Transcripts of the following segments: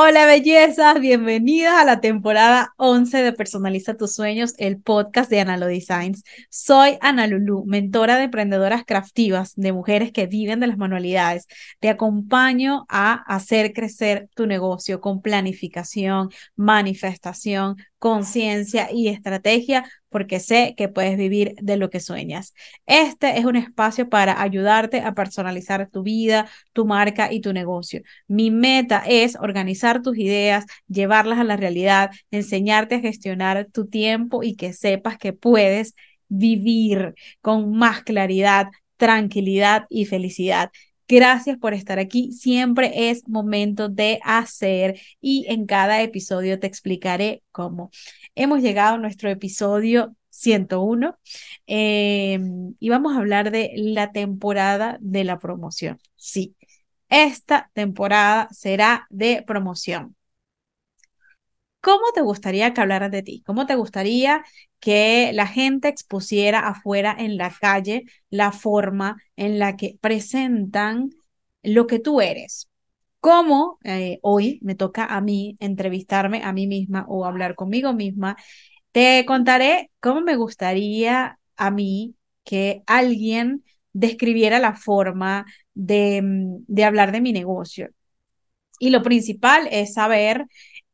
Hola bellezas, bienvenidas a la temporada 11 de Personaliza tus sueños, el podcast de Analo Designs. Soy Ana Lulu, mentora de emprendedoras craftivas, de mujeres que viven de las manualidades. Te acompaño a hacer crecer tu negocio con planificación, manifestación, conciencia y estrategia porque sé que puedes vivir de lo que sueñas. Este es un espacio para ayudarte a personalizar tu vida, tu marca y tu negocio. Mi meta es organizar tus ideas, llevarlas a la realidad, enseñarte a gestionar tu tiempo y que sepas que puedes vivir con más claridad, tranquilidad y felicidad. Gracias por estar aquí. Siempre es momento de hacer y en cada episodio te explicaré cómo. Hemos llegado a nuestro episodio 101 em, y vamos a hablar de la temporada de la promoción. Sí, esta temporada será de promoción. ¿Cómo te gustaría que hablaran de ti? ¿Cómo te gustaría que la gente expusiera afuera en la calle la forma en la que presentan lo que tú eres? ¿Cómo eh, hoy me toca a mí entrevistarme a mí misma o hablar conmigo misma? Te contaré cómo me gustaría a mí que alguien describiera la forma de, mm, de hablar de mi negocio. Y lo principal es saber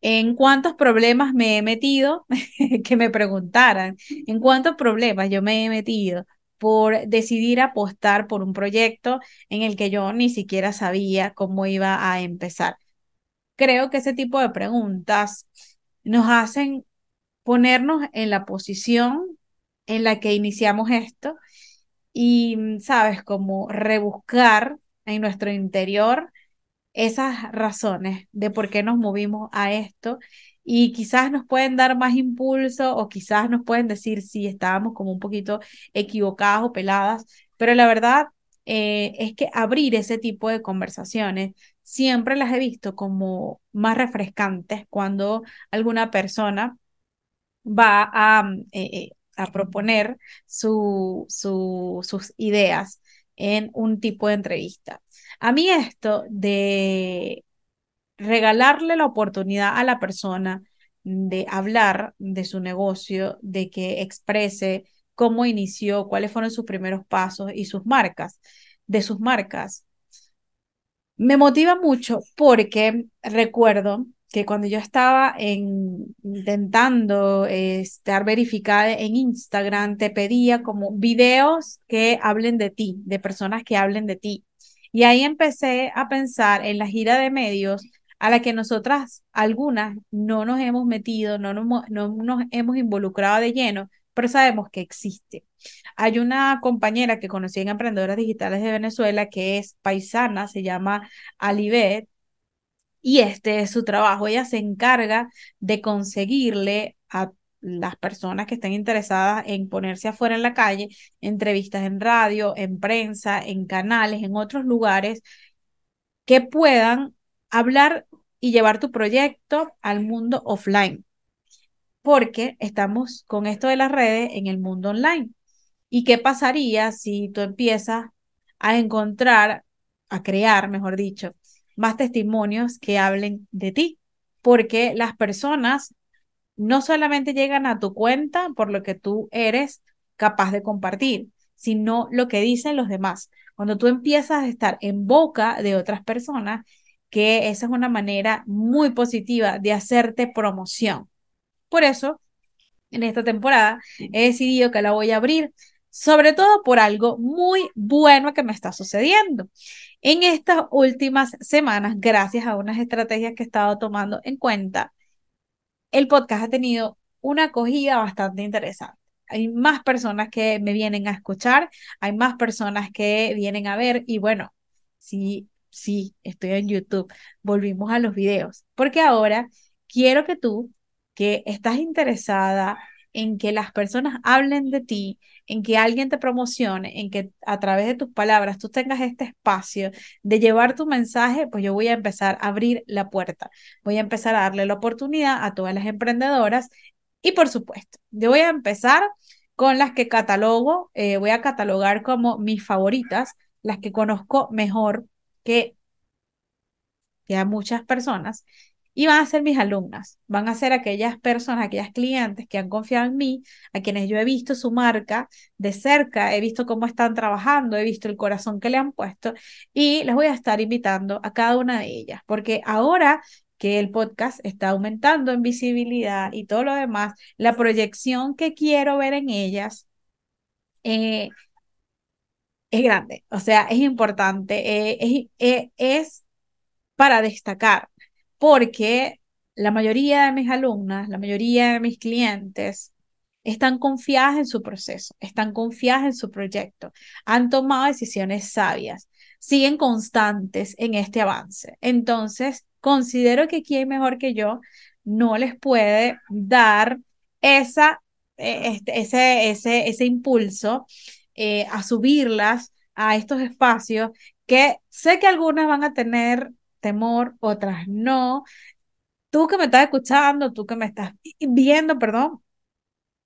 en cuántos problemas me he metido, que me preguntaran, en cuántos problemas yo me he metido por decidir apostar por un proyecto en el que yo ni siquiera sabía cómo iba a empezar. Creo que ese tipo de preguntas nos hacen ponernos en la posición en la que iniciamos esto y, sabes, como rebuscar en nuestro interior esas razones de por qué nos movimos a esto y quizás nos pueden dar más impulso o quizás nos pueden decir si estábamos como un poquito equivocadas o peladas, pero la verdad eh, es que abrir ese tipo de conversaciones siempre las he visto como más refrescantes cuando alguna persona va a, eh, eh, a proponer su, sus ideas en un tipo de entrevista. A mí esto de regalarle la oportunidad a la persona de hablar de su negocio, de que exprese cómo inició, cuáles fueron sus primeros pasos y sus marcas, de sus marcas. Me motiva mucho porque recuerdo que cuando yo estaba en, intentando estar verificada en Instagram, te pedía como videos que hablen de ti, de personas que hablen de ti. Y ahí empecé a pensar en la gira de medios a la que nosotras, algunas, no nos hemos metido, no nos, no nos hemos involucrado de lleno, pero sabemos que existe. Hay una compañera que conocí en Emprendedoras Digitales de Venezuela que es paisana, se llama Alibet, y este es su trabajo. Ella se encarga de conseguirle a las personas que estén interesadas en ponerse afuera en la calle, entrevistas en radio, en prensa, en canales, en otros lugares, que puedan hablar y llevar tu proyecto al mundo offline. Porque estamos con esto de las redes en el mundo online. ¿Y qué pasaría si tú empiezas a encontrar, a crear, mejor dicho, más testimonios que hablen de ti? Porque las personas no solamente llegan a tu cuenta por lo que tú eres capaz de compartir, sino lo que dicen los demás. Cuando tú empiezas a estar en boca de otras personas, que esa es una manera muy positiva de hacerte promoción. Por eso, en esta temporada he decidido que la voy a abrir, sobre todo por algo muy bueno que me está sucediendo. En estas últimas semanas, gracias a unas estrategias que he estado tomando en cuenta, el podcast ha tenido una acogida bastante interesante. Hay más personas que me vienen a escuchar, hay más personas que vienen a ver y bueno, sí, sí, estoy en YouTube, volvimos a los videos, porque ahora quiero que tú, que estás interesada en que las personas hablen de ti, en que alguien te promocione, en que a través de tus palabras tú tengas este espacio de llevar tu mensaje, pues yo voy a empezar a abrir la puerta. Voy a empezar a darle la oportunidad a todas las emprendedoras y por supuesto, yo voy a empezar con las que catalogo, eh, voy a catalogar como mis favoritas, las que conozco mejor que, que muchas personas. Y van a ser mis alumnas, van a ser aquellas personas, aquellas clientes que han confiado en mí, a quienes yo he visto su marca de cerca, he visto cómo están trabajando, he visto el corazón que le han puesto y les voy a estar invitando a cada una de ellas, porque ahora que el podcast está aumentando en visibilidad y todo lo demás, la proyección que quiero ver en ellas eh, es grande, o sea, es importante, eh, es, eh, es para destacar porque la mayoría de mis alumnas, la mayoría de mis clientes están confiadas en su proceso, están confiadas en su proyecto, han tomado decisiones sabias, siguen constantes en este avance. Entonces, considero que quien mejor que yo no les puede dar esa, e, este, ese, ese, ese impulso eh, a subirlas a estos espacios que sé que algunas van a tener temor, otras no. Tú que me estás escuchando, tú que me estás viendo, perdón,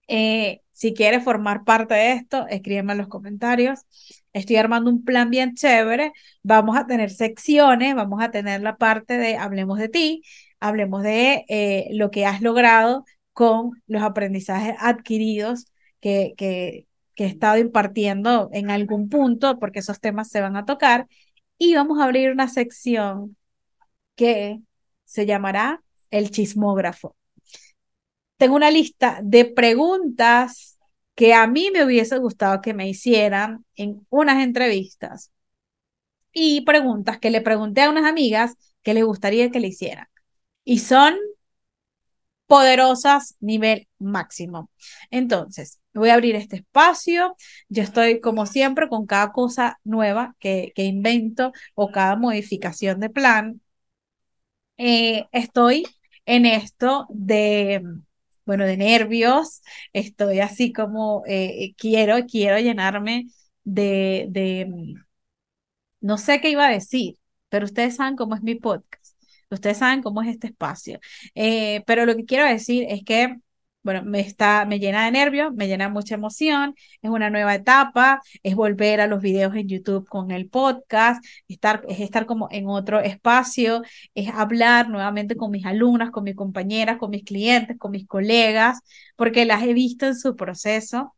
eh, si quieres formar parte de esto, escríbeme en los comentarios. Estoy armando un plan bien chévere. Vamos a tener secciones, vamos a tener la parte de hablemos de ti, hablemos de eh, lo que has logrado con los aprendizajes adquiridos que, que, que he estado impartiendo en algún punto, porque esos temas se van a tocar. Y vamos a abrir una sección que se llamará el chismógrafo. Tengo una lista de preguntas que a mí me hubiese gustado que me hicieran en unas entrevistas y preguntas que le pregunté a unas amigas que les gustaría que le hicieran. Y son poderosas nivel máximo. Entonces, voy a abrir este espacio. Yo estoy, como siempre, con cada cosa nueva que, que invento o cada modificación de plan. Eh, estoy en esto de, bueno, de nervios, estoy así como eh, quiero, quiero llenarme de, de, no sé qué iba a decir, pero ustedes saben cómo es mi podcast, ustedes saben cómo es este espacio, eh, pero lo que quiero decir es que bueno, me, está, me llena de nervios, me llena mucha emoción, es una nueva etapa, es volver a los videos en YouTube con el podcast, estar, es estar como en otro espacio, es hablar nuevamente con mis alumnas, con mis compañeras, con mis clientes, con mis colegas, porque las he visto en su proceso.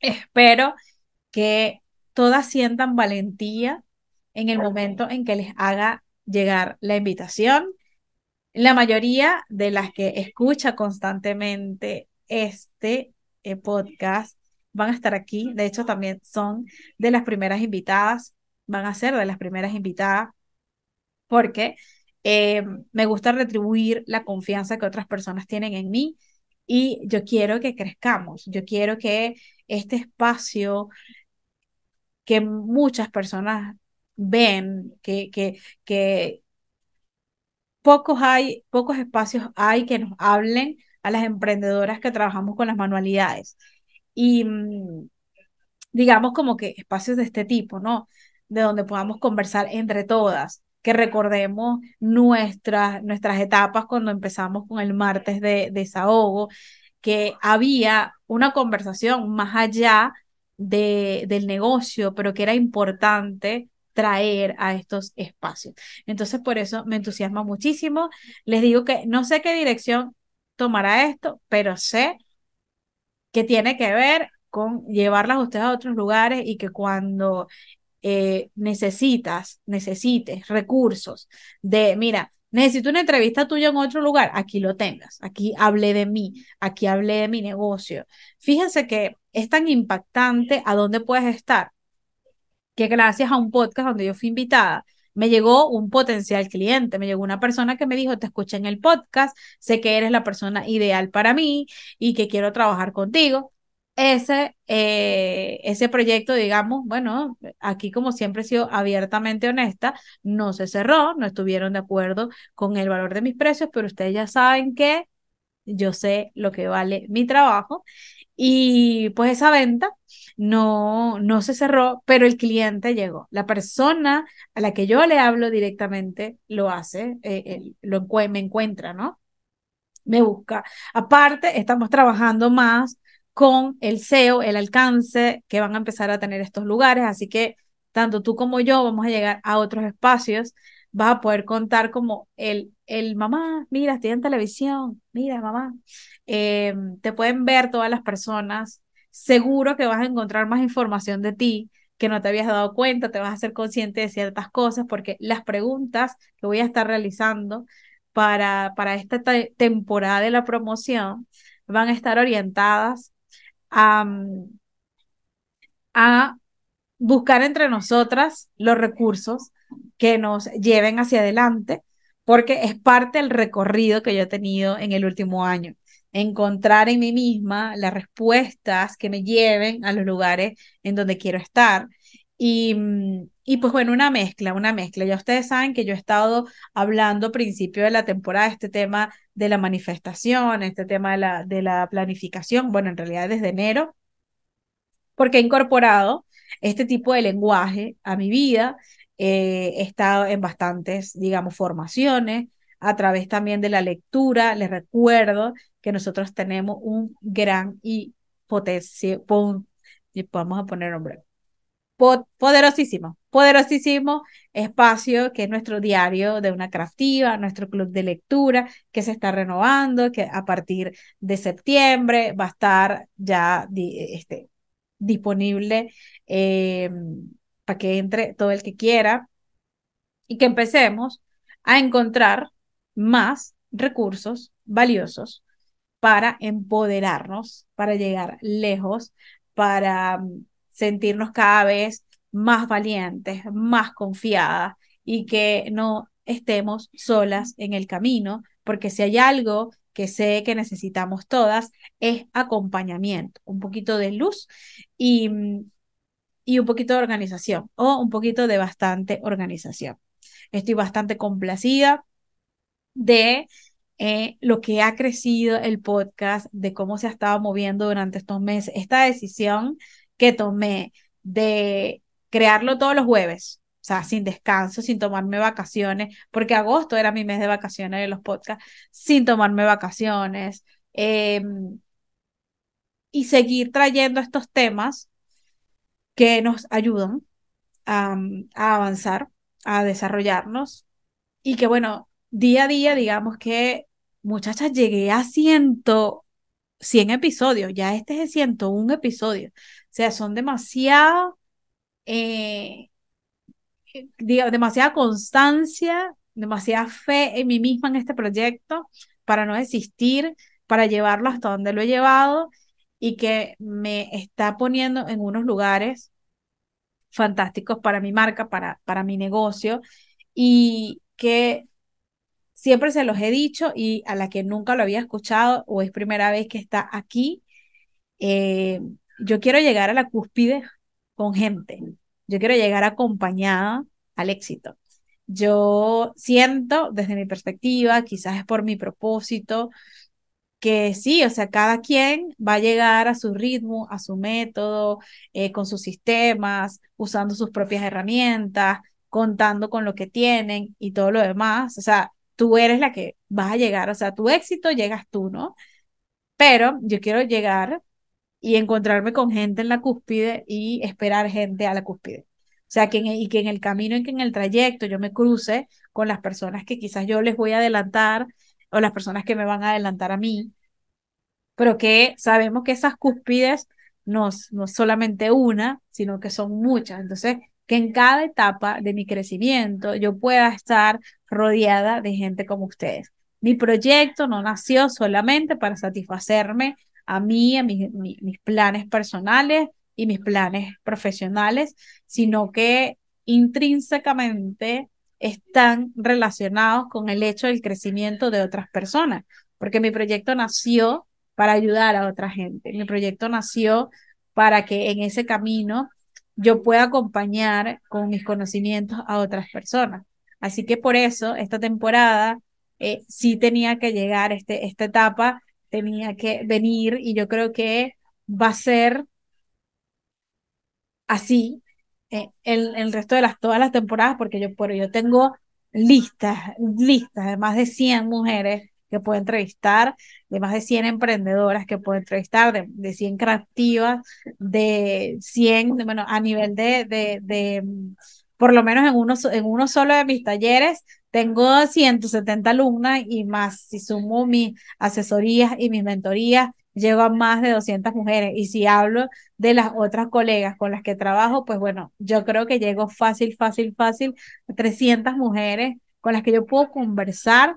Espero que todas sientan valentía en el momento en que les haga llegar la invitación la mayoría de las que escucha constantemente este eh, podcast van a estar aquí. De hecho, también son de las primeras invitadas, van a ser de las primeras invitadas, porque eh, me gusta retribuir la confianza que otras personas tienen en mí y yo quiero que crezcamos, yo quiero que este espacio que muchas personas ven, que, que, que pocos hay, pocos espacios hay que nos hablen a las emprendedoras que trabajamos con las manualidades. Y mm, digamos como que espacios de este tipo, ¿no? De donde podamos conversar entre todas, que recordemos nuestras, nuestras etapas cuando empezamos con el martes de, desahogo, que había una conversación más allá de, del negocio, pero que era importante traer a estos espacios. Entonces, por eso me entusiasma muchísimo. Les digo que no sé qué dirección tomará esto, pero sé que tiene que ver con llevarlas a ustedes a otros lugares y que cuando eh, necesitas, necesites recursos de, mira, necesito una entrevista tuya en otro lugar, aquí lo tengas, aquí hablé de mí, aquí hablé de mi negocio. Fíjense que es tan impactante a dónde puedes estar que gracias a un podcast donde yo fui invitada, me llegó un potencial cliente, me llegó una persona que me dijo, te escuché en el podcast, sé que eres la persona ideal para mí y que quiero trabajar contigo. Ese, eh, ese proyecto, digamos, bueno, aquí como siempre he sido abiertamente honesta, no se cerró, no estuvieron de acuerdo con el valor de mis precios, pero ustedes ya saben que yo sé lo que vale mi trabajo y pues esa venta no, no se cerró, pero el cliente llegó. La persona a la que yo le hablo directamente lo hace, eh, lo, me encuentra, ¿no? Me busca. Aparte, estamos trabajando más con el SEO, el alcance que van a empezar a tener estos lugares, así que tanto tú como yo vamos a llegar a otros espacios vas a poder contar como el, el mamá, mira, estoy en televisión, mira, mamá. Eh, te pueden ver todas las personas. Seguro que vas a encontrar más información de ti que no te habías dado cuenta, te vas a ser consciente de ciertas cosas, porque las preguntas que voy a estar realizando para, para esta temporada de la promoción van a estar orientadas a, a buscar entre nosotras los recursos que nos lleven hacia adelante, porque es parte del recorrido que yo he tenido en el último año. Encontrar en mí misma las respuestas que me lleven a los lugares en donde quiero estar. Y, y pues bueno, una mezcla, una mezcla. Ya ustedes saben que yo he estado hablando a principio de la temporada este tema de la manifestación, este tema de la, de la planificación, bueno, en realidad desde enero, porque he incorporado este tipo de lenguaje a mi vida. Eh, he estado en bastantes, digamos, formaciones, a través también de la lectura. Les recuerdo que nosotros tenemos un gran y potencia, vamos a poner nombre, poderosísimo, poderosísimo espacio que es nuestro diario de una craftiva, nuestro club de lectura que se está renovando, que a partir de septiembre va a estar ya este, disponible eh, para que entre todo el que quiera y que empecemos a encontrar más recursos valiosos para empoderarnos, para llegar lejos, para mm, sentirnos cada vez más valientes, más confiadas y que no estemos solas en el camino, porque si hay algo que sé que necesitamos todas es acompañamiento, un poquito de luz y, y un poquito de organización o un poquito de bastante organización. Estoy bastante complacida de eh, lo que ha crecido el podcast, de cómo se ha estado moviendo durante estos meses. Esta decisión que tomé de crearlo todos los jueves, o sea, sin descanso, sin tomarme vacaciones, porque agosto era mi mes de vacaciones de los podcasts, sin tomarme vacaciones. Em, y seguir trayendo estos temas que nos ayudan a, a avanzar, a desarrollarnos y que bueno, día a día, digamos que, muchachas, llegué a ciento, 100 episodios, ya este es el 101 episodio, o sea, son demasiado eh, demasiada constancia, demasiada fe en mí misma en este proyecto para no desistir, para llevarlo hasta donde lo he llevado y que me está poniendo en unos lugares fantásticos para mi marca, para, para mi negocio y que siempre se los he dicho y a la que nunca lo había escuchado o es primera vez que está aquí, eh, yo quiero llegar a la cúspide con gente, yo quiero llegar acompañada al éxito. Yo siento desde mi perspectiva, quizás es por mi propósito, que sí, o sea, cada quien va a llegar a su ritmo, a su método, eh, con sus sistemas, usando sus propias herramientas, contando con lo que tienen y todo lo demás. O sea, tú eres la que vas a llegar, o sea, tu éxito llegas tú, ¿no? Pero yo quiero llegar y encontrarme con gente en la cúspide y esperar gente a la cúspide. O sea, que y en el camino, en que en el trayecto yo me cruce con las personas que quizás yo les voy a adelantar o las personas que me van a adelantar a mí, pero que sabemos que esas cúspides no, no solamente una, sino que son muchas. Entonces, que en cada etapa de mi crecimiento yo pueda estar rodeada de gente como ustedes. Mi proyecto no nació solamente para satisfacerme a mí, a mis, planes personales y mis planes profesionales, sino que intrínsecamente están relacionados con el hecho del crecimiento de otras personas, porque mi proyecto nació para ayudar a otra gente, mi proyecto nació para que en ese camino yo pueda acompañar con mis conocimientos a otras personas. Así que por eso esta temporada eh, sí tenía que llegar este, esta etapa tenía que venir y yo creo que va a ser así eh, el, el, resto de las, todas las temporadas, porque yo, pero yo tengo listas, listas de más de 100 mujeres que puedo entrevistar, de más de 100 emprendedoras que puedo entrevistar, de, de 100 creativas, de 100, bueno, a nivel de, de, de por lo menos en uno, en uno solo de mis talleres, tengo 170 alumnas y más, si sumo mis asesorías y mis mentorías, llego a más de 200 mujeres. Y si hablo de las otras colegas con las que trabajo, pues bueno, yo creo que llego fácil, fácil, fácil a 300 mujeres con las que yo puedo conversar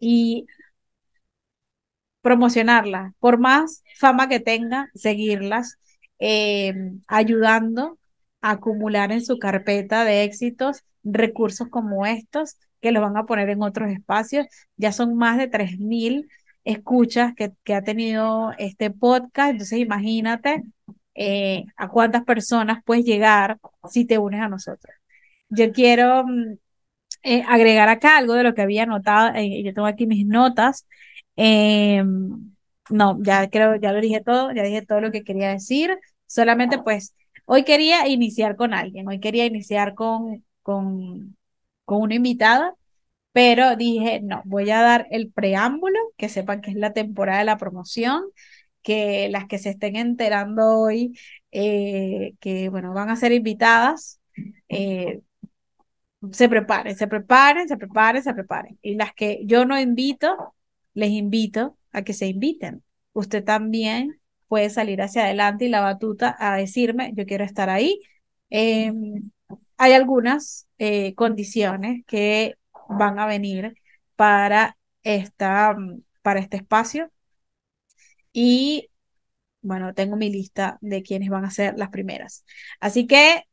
y promocionarlas, por más fama que tenga, seguirlas, eh, ayudando acumular en su carpeta de éxitos recursos como estos que los van a poner en otros espacios. Ya son más de 3.000 escuchas que, que, ha tenido este podcast, entonces imagínate eh, a cuántas personas puedes llegar si te unes a nosotros. Yo quiero mm, eh, agregar acá algo de lo que había anotado, eh, yo tengo aquí mis notas. Em, no, ya creo, ya lo dije todo, ya dije todo lo que quería decir. Solamente pues, hoy quería iniciar con alguien, hoy quería iniciar con, con, con una invitada, pero dije, no, voy a dar el preámbulo, que sepan que es la temporada de la promoción, que las que se estén enterando hoy, eh, que bueno, van a ser invitadas, eh, se preparen, se preparen, se preparen, se preparen. Y las que yo no invito, les invito a que se inviten. Usted también puede salir hacia adelante y la batuta a decirme, yo quiero estar ahí. Em, hay algunas eh, condiciones que van a venir para, esta, para este espacio. Y bueno, tengo mi lista de quienes van a ser las primeras. Así que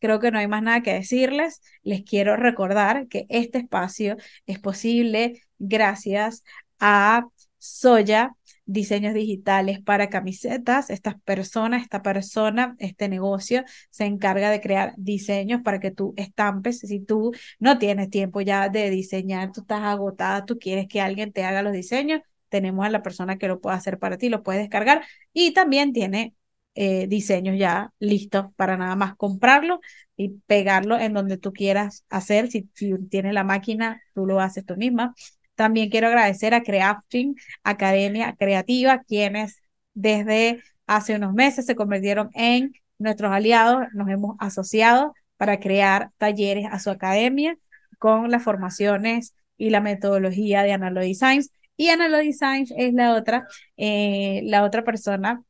creo que no hay más nada que decirles. Les quiero recordar que este espacio es posible gracias a Soya diseños digitales para camisetas. Esta persona, esta persona, este negocio se encarga de crear diseños para que tú estampes. Si tú no tienes tiempo ya de diseñar, tú estás agotada, tú quieres que alguien te haga los diseños, tenemos a la persona que lo puede hacer para ti, lo puedes descargar y también tiene eh, diseños ya listos para nada más comprarlo y pegarlo en donde tú quieras hacer. Si, si tienes la máquina, tú lo haces tú misma. También quiero agradecer a Crafting Academia Creativa, quienes desde hace unos meses se convirtieron en nuestros aliados, nos hemos asociado para crear talleres a su academia con las formaciones y la metodología de Analo Designs. Y Analo Designs es la otra, eh, la otra persona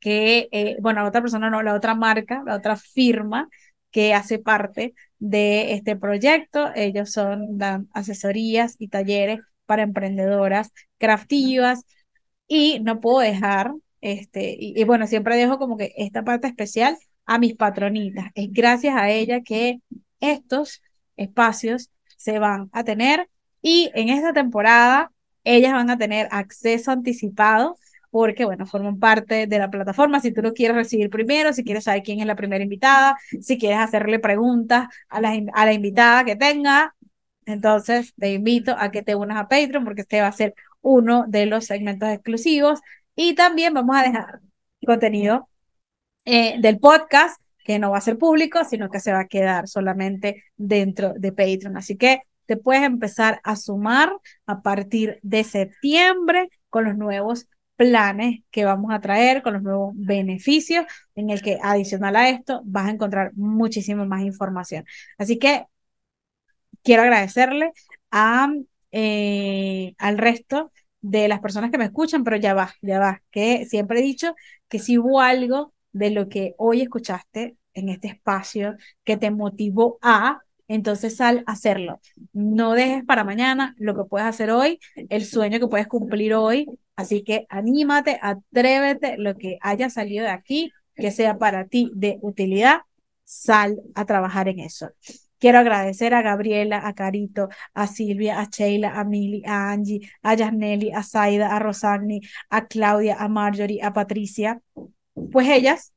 que, eh, bueno, la otra persona no, la otra marca, la otra firma que hace parte de este proyecto. Ellos son, dan asesorías y talleres para emprendedoras craftivas y no puedo dejar, este, y, bueno, siempre dejo como que esta parte especial a mis patronitas. Es gracias a ella que estos espacios se van a tener y en esta temporada ellas van a tener acceso anticipado porque, bueno, forman parte de la plataforma. Si tú lo quieres recibir primero, si quieres saber quién es la primera invitada, si quieres hacerle preguntas a la, a la invitada que tenga, entonces te invito a que te unas a Patreon porque este va a ser uno de los segmentos exclusivos. Y también vamos a dejar contenido eh, del podcast que no va a ser público, sino que se va a quedar solamente dentro de Patreon. Así que te puedes empezar a sumar a partir de septiembre con los nuevos planes que vamos a traer, con los nuevos beneficios, en el que adicional a esto vas a encontrar muchísima más información. Así que quiero agradecerle a, eh, al resto de las personas que me escuchan, pero ya va, ya va, que siempre he dicho que si hubo algo de lo que hoy escuchaste en este espacio que te motivó a, entonces sal a hacerlo. No dejes para mañana lo que puedes hacer hoy, el sueño que puedes cumplir hoy, Así que anímate, atrévete, lo que haya salido de aquí, que sea para ti de utilidad, sal a trabajar en eso. Quiero agradecer a Gabriela, a Carito, a Silvia, a Sheila, a Mili, a Angie, a Yasneli, a Zaida, a Rosagni, a Claudia, a Marjorie, a Patricia, pues ellas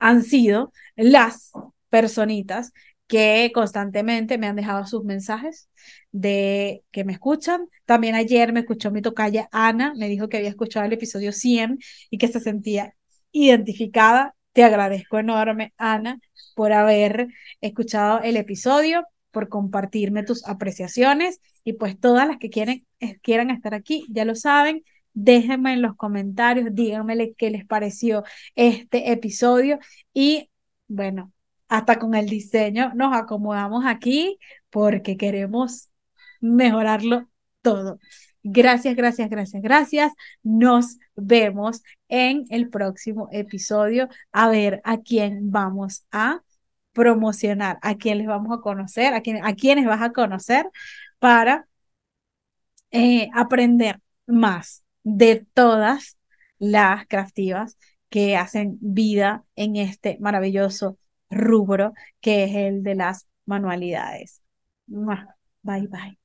han sido las personitas que constantemente me han dejado sus mensajes de que me escuchan. También ayer me escuchó mi tocaya Ana, me dijo que había escuchado el episodio 100 y que se sentía identificada. Te agradezco enorme, Ana, por haber escuchado el episodio, por compartirme tus apreciaciones y pues todas las que quieren, quieran estar aquí, ya lo saben. Déjenme en los comentarios, díganme qué les pareció este episodio y Bueno, hasta con el diseño nos acomodamos aquí porque queremos mejorarlo todo. Gracias, gracias, gracias, gracias. Nos vemos en el próximo episodio a ver a quién vamos a promocionar, a quién les vamos a conocer, a, quién, a quiénes vas a conocer para eh, aprender más de todas las craftivas que hacen vida en este maravilloso rubro que es el de las manualidades. Bye bye.